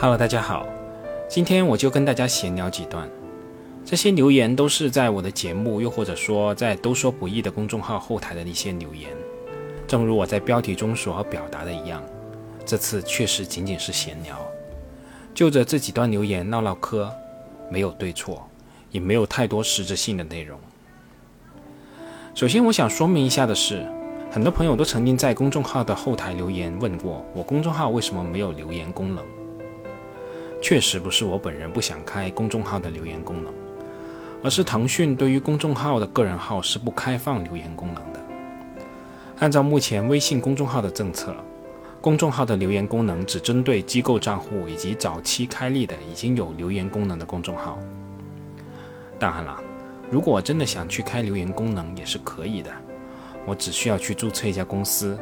Hello，大家好，今天我就跟大家闲聊几段。这些留言都是在我的节目，又或者说在“都说不易”的公众号后台的一些留言。正如我在标题中所要表达的一样，这次确实仅仅是闲聊，就着这几段留言唠唠嗑，没有对错，也没有太多实质性的内容。首先，我想说明一下的是，很多朋友都曾经在公众号的后台留言问过我，公众号为什么没有留言功能？确实不是我本人不想开公众号的留言功能，而是腾讯对于公众号的个人号是不开放留言功能的。按照目前微信公众号的政策，公众号的留言功能只针对机构账户以及早期开立的已经有留言功能的公众号。当然了。如果我真的想去开留言功能也是可以的，我只需要去注册一家公司，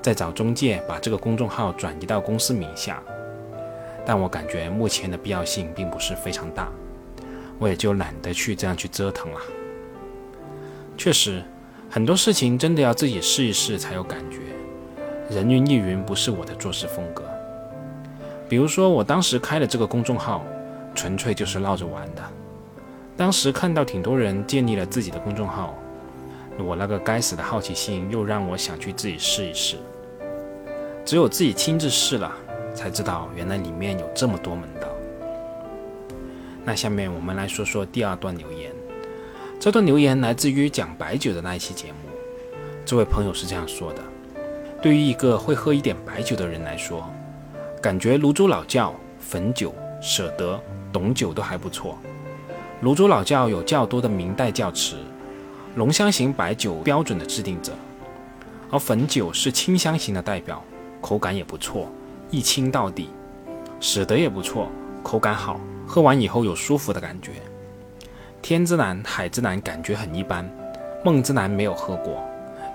再找中介把这个公众号转移到公司名下。但我感觉目前的必要性并不是非常大，我也就懒得去这样去折腾了。确实，很多事情真的要自己试一试才有感觉，人云亦云不是我的做事风格。比如说我当时开的这个公众号，纯粹就是闹着玩的。当时看到挺多人建立了自己的公众号，我那个该死的好奇心又让我想去自己试一试。只有自己亲自试了，才知道原来里面有这么多门道。那下面我们来说说第二段留言。这段留言来自于讲白酒的那一期节目。这位朋友是这样说的：对于一个会喝一点白酒的人来说，感觉泸州老窖、汾酒、舍得、董酒都还不错。泸州老窖有较多的明代窖池，浓香型白酒标准的制定者，而汾酒是清香型的代表，口感也不错，一清到底。舍得也不错，口感好，喝完以后有舒服的感觉。天之蓝、海之蓝感觉很一般，梦之蓝没有喝过，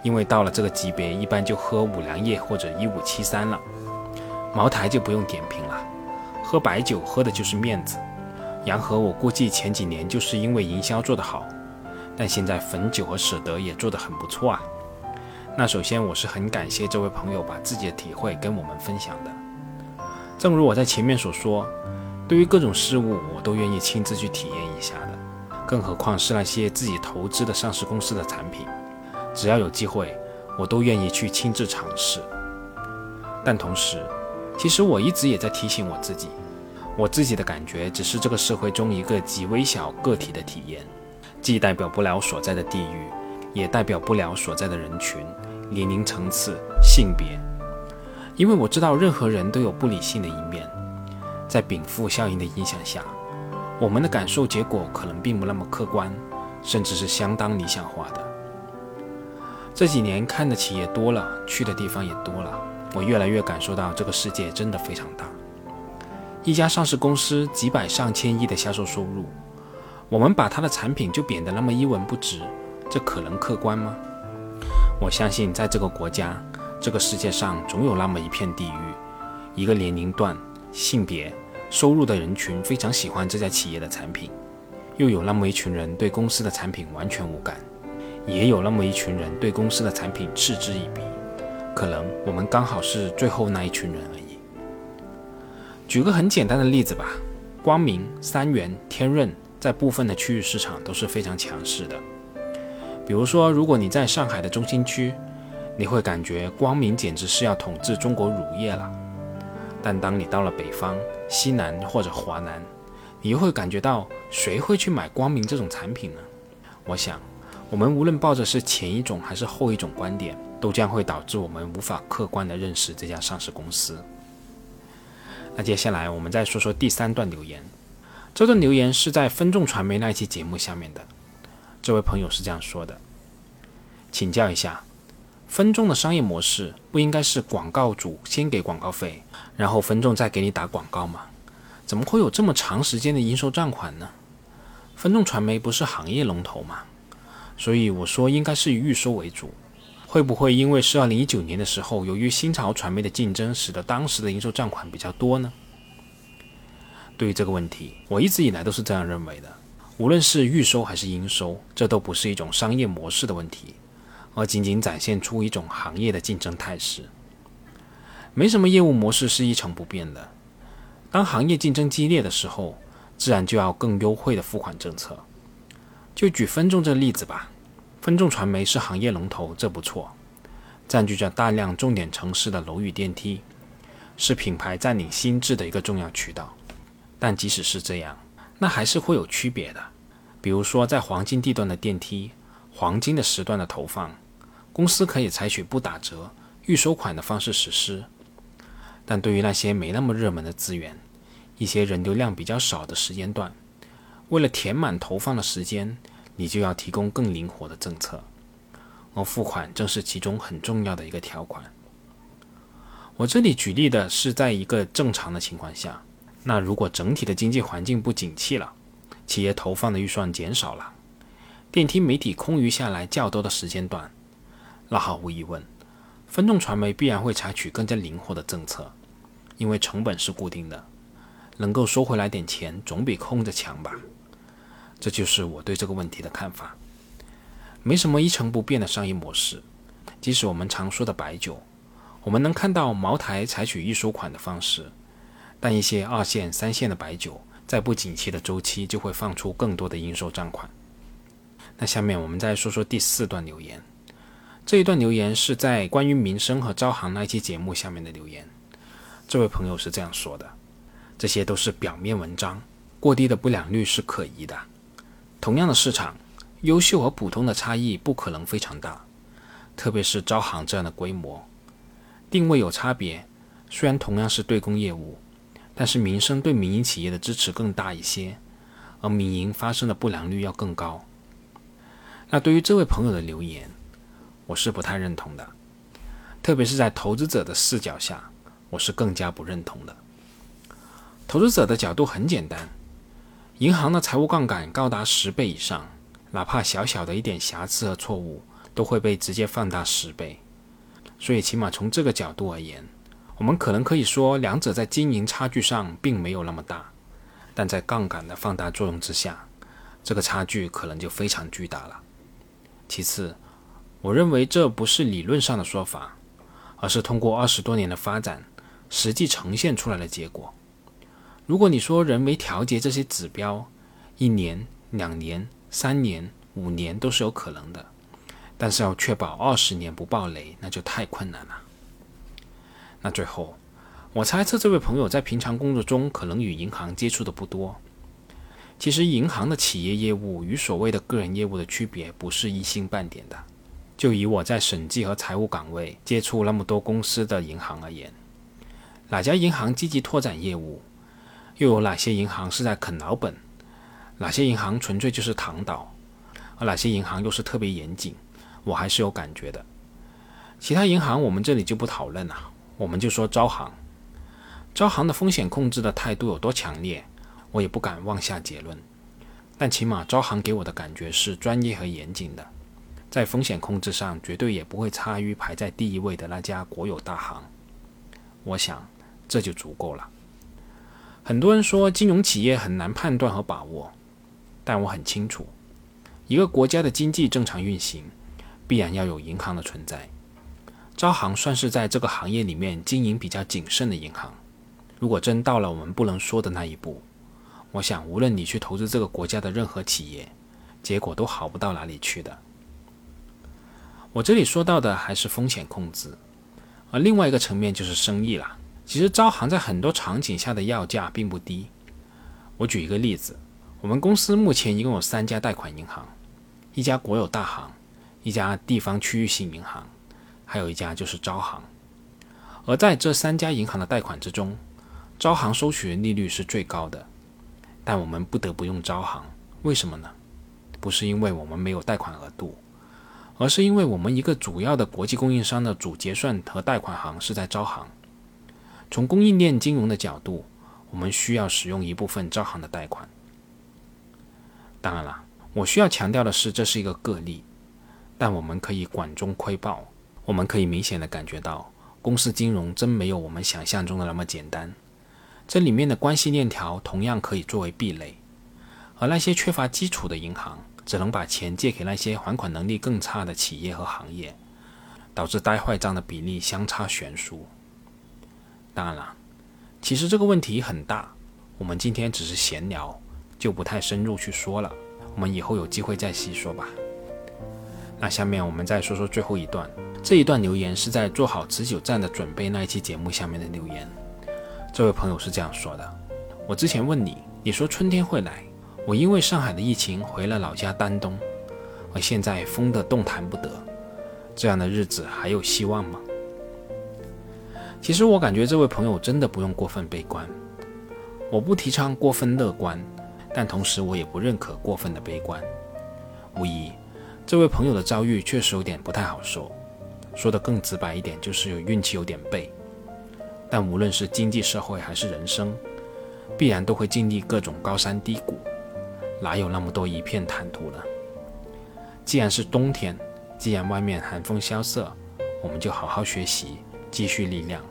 因为到了这个级别，一般就喝五粮液或者一五七三了。茅台就不用点评了，喝白酒喝的就是面子。洋河，我估计前几年就是因为营销做得好，但现在汾酒和舍得也做得很不错啊。那首先我是很感谢这位朋友把自己的体会跟我们分享的。正如我在前面所说，对于各种事物我都愿意亲自去体验一下的，更何况是那些自己投资的上市公司的产品，只要有机会，我都愿意去亲自尝试。但同时，其实我一直也在提醒我自己。我自己的感觉只是这个社会中一个极微小个体的体验，既代表不了所在的地域，也代表不了所在的人群、年龄层次、性别。因为我知道任何人都有不理性的一面，在禀赋效应的影响下，我们的感受结果可能并不那么客观，甚至是相当理想化的。这几年看的企业多了，去的地方也多了，我越来越感受到这个世界真的非常大。一家上市公司几百上千亿的销售收入，我们把它的产品就贬得那么一文不值，这可能客观吗？我相信，在这个国家、这个世界上，总有那么一片地域，一个年龄段、性别、收入的人群非常喜欢这家企业的产品，又有那么一群人对公司的产品完全无感，也有那么一群人对公司的产品嗤之以鼻。可能我们刚好是最后那一群人而已。举个很简单的例子吧，光明、三元、天润在部分的区域市场都是非常强势的。比如说，如果你在上海的中心区，你会感觉光明简直是要统治中国乳业了。但当你到了北方、西南或者华南，你又会感觉到谁会去买光明这种产品呢？我想，我们无论抱着是前一种还是后一种观点，都将会导致我们无法客观地认识这家上市公司。那接下来我们再说说第三段留言。这段留言是在分众传媒那一期节目下面的。这位朋友是这样说的：“请教一下，分众的商业模式不应该是广告主先给广告费，然后分众再给你打广告吗？怎么会有这么长时间的应收账款呢？分众传媒不是行业龙头吗？所以我说应该是以预收为主。”会不会因为是二零一九年的时候，由于新潮传媒的竞争，使得当时的应收账款比较多呢？对于这个问题，我一直以来都是这样认为的。无论是预收还是应收，这都不是一种商业模式的问题，而仅仅展现出一种行业的竞争态势。没什么业务模式是一成不变的。当行业竞争激烈的时候，自然就要更优惠的付款政策。就举分众这例子吧，分众传媒是行业龙头，这不错，占据着大量重点城市的楼宇电梯，是品牌占领心智的一个重要渠道。但即使是这样，那还是会有区别的。比如说，在黄金地段的电梯、黄金的时段的投放，公司可以采取不打折、预收款的方式实施。但对于那些没那么热门的资源，一些人流量比较少的时间段，为了填满投放的时间，你就要提供更灵活的政策，而付款正是其中很重要的一个条款。我这里举例的是在一个正常的情况下，那如果整体的经济环境不景气了，企业投放的预算减少了，电梯媒体空余下来较多的时间段，那毫无疑问，分众传媒必然会采取更加灵活的政策，因为成本是固定的。能够收回来点钱，总比空着强吧？这就是我对这个问题的看法。没什么一成不变的商业模式。即使我们常说的白酒，我们能看到茅台采取预收款的方式，但一些二线、三线的白酒，在不景气的周期就会放出更多的应收账款。那下面我们再说说第四段留言。这一段留言是在关于民生和招行那一期节目下面的留言。这位朋友是这样说的。这些都是表面文章，过低的不良率是可疑的。同样的市场，优秀和普通的差异不可能非常大，特别是招行这样的规模，定位有差别。虽然同样是对公业务，但是民生对民营企业的支持更大一些，而民营发生的不良率要更高。那对于这位朋友的留言，我是不太认同的，特别是在投资者的视角下，我是更加不认同的。投资者的角度很简单，银行的财务杠杆高达十倍以上，哪怕小小的一点瑕疵和错误都会被直接放大十倍。所以，起码从这个角度而言，我们可能可以说两者在经营差距上并没有那么大，但在杠杆的放大作用之下，这个差距可能就非常巨大了。其次，我认为这不是理论上的说法，而是通过二十多年的发展，实际呈现出来的结果。如果你说人为调节这些指标，一年、两年、三年、五年都是有可能的，但是要确保二十年不爆雷，那就太困难了。那最后，我猜测这位朋友在平常工作中可能与银行接触的不多。其实，银行的企业业务与所谓的个人业务的区别不是一星半点的。就以我在审计和财务岗位接触那么多公司的银行而言，哪家银行积极拓展业务？又有哪些银行是在啃老本？哪些银行纯粹就是躺倒？而哪些银行又是特别严谨？我还是有感觉的。其他银行我们这里就不讨论了，我们就说招行。招行的风险控制的态度有多强烈，我也不敢妄下结论。但起码招行给我的感觉是专业和严谨的，在风险控制上绝对也不会差于排在第一位的那家国有大行。我想这就足够了。很多人说金融企业很难判断和把握，但我很清楚，一个国家的经济正常运行，必然要有银行的存在。招行算是在这个行业里面经营比较谨慎的银行。如果真到了我们不能说的那一步，我想无论你去投资这个国家的任何企业，结果都好不到哪里去的。我这里说到的还是风险控制，而另外一个层面就是生意了。其实招行在很多场景下的要价并不低。我举一个例子，我们公司目前一共有三家贷款银行，一家国有大行，一家地方区域性银行，还有一家就是招行。而在这三家银行的贷款之中，招行收取的利率是最高的。但我们不得不用招行，为什么呢？不是因为我们没有贷款额度，而是因为我们一个主要的国际供应商的主结算和贷款行是在招行。从供应链金融的角度，我们需要使用一部分招行的贷款。当然了，我需要强调的是，这是一个个例，但我们可以管中窥豹，我们可以明显的感觉到，公司金融真没有我们想象中的那么简单。这里面的关系链条同样可以作为壁垒，而那些缺乏基础的银行，只能把钱借给那些还款能力更差的企业和行业，导致呆坏账的比例相差悬殊。当然了，其实这个问题很大，我们今天只是闲聊，就不太深入去说了。我们以后有机会再细说吧。那下面我们再说说最后一段。这一段留言是在做好持久战的准备那一期节目下面的留言。这位朋友是这样说的：“我之前问你，你说春天会来，我因为上海的疫情回了老家丹东，而现在封得动弹不得，这样的日子还有希望吗？”其实我感觉这位朋友真的不用过分悲观。我不提倡过分乐观，但同时我也不认可过分的悲观。无疑，这位朋友的遭遇确实有点不太好受。说的更直白一点，就是运气有点背。但无论是经济社会还是人生，必然都会经历各种高山低谷，哪有那么多一片坦途呢？既然是冬天，既然外面寒风萧瑟，我们就好好学习，积蓄力量，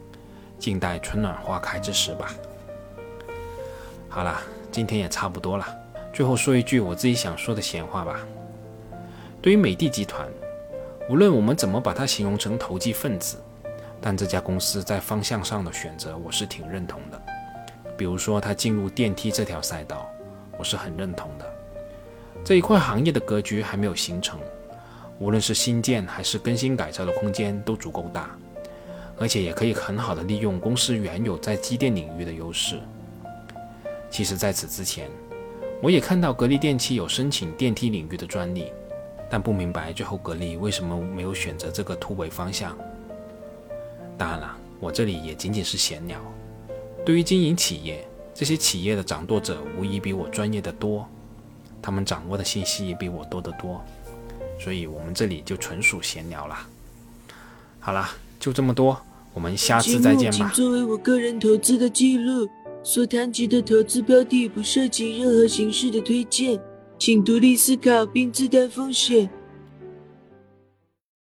静待春暖花开之时吧。好啦，今天也差不多了，最后说一句我自己想说的闲话吧。对于美的集团。无论我们怎么把它形容成投机分子，但这家公司在方向上的选择，我是挺认同的。比如说，它进入电梯这条赛道，我是很认同的。这一块行业的格局还没有形成，无论是新建还是更新改造的空间都足够大，而且也可以很好的利用公司原有在机电领域的优势。其实，在此之前，我也看到格力电器有申请电梯领域的专利。但不明白最后格力为什么没有选择这个突围方向。当然了，我这里也仅仅是闲聊。对于经营企业，这些企业的掌舵者无疑比我专业的多，他们掌握的信息也比我多得多，所以我们这里就纯属闲聊了。好了，就这么多，我们下次再见吧。请作为我个人投资的记录，所谈及的投资标的不涉及任何形式的推荐。请独立思考并自担风险。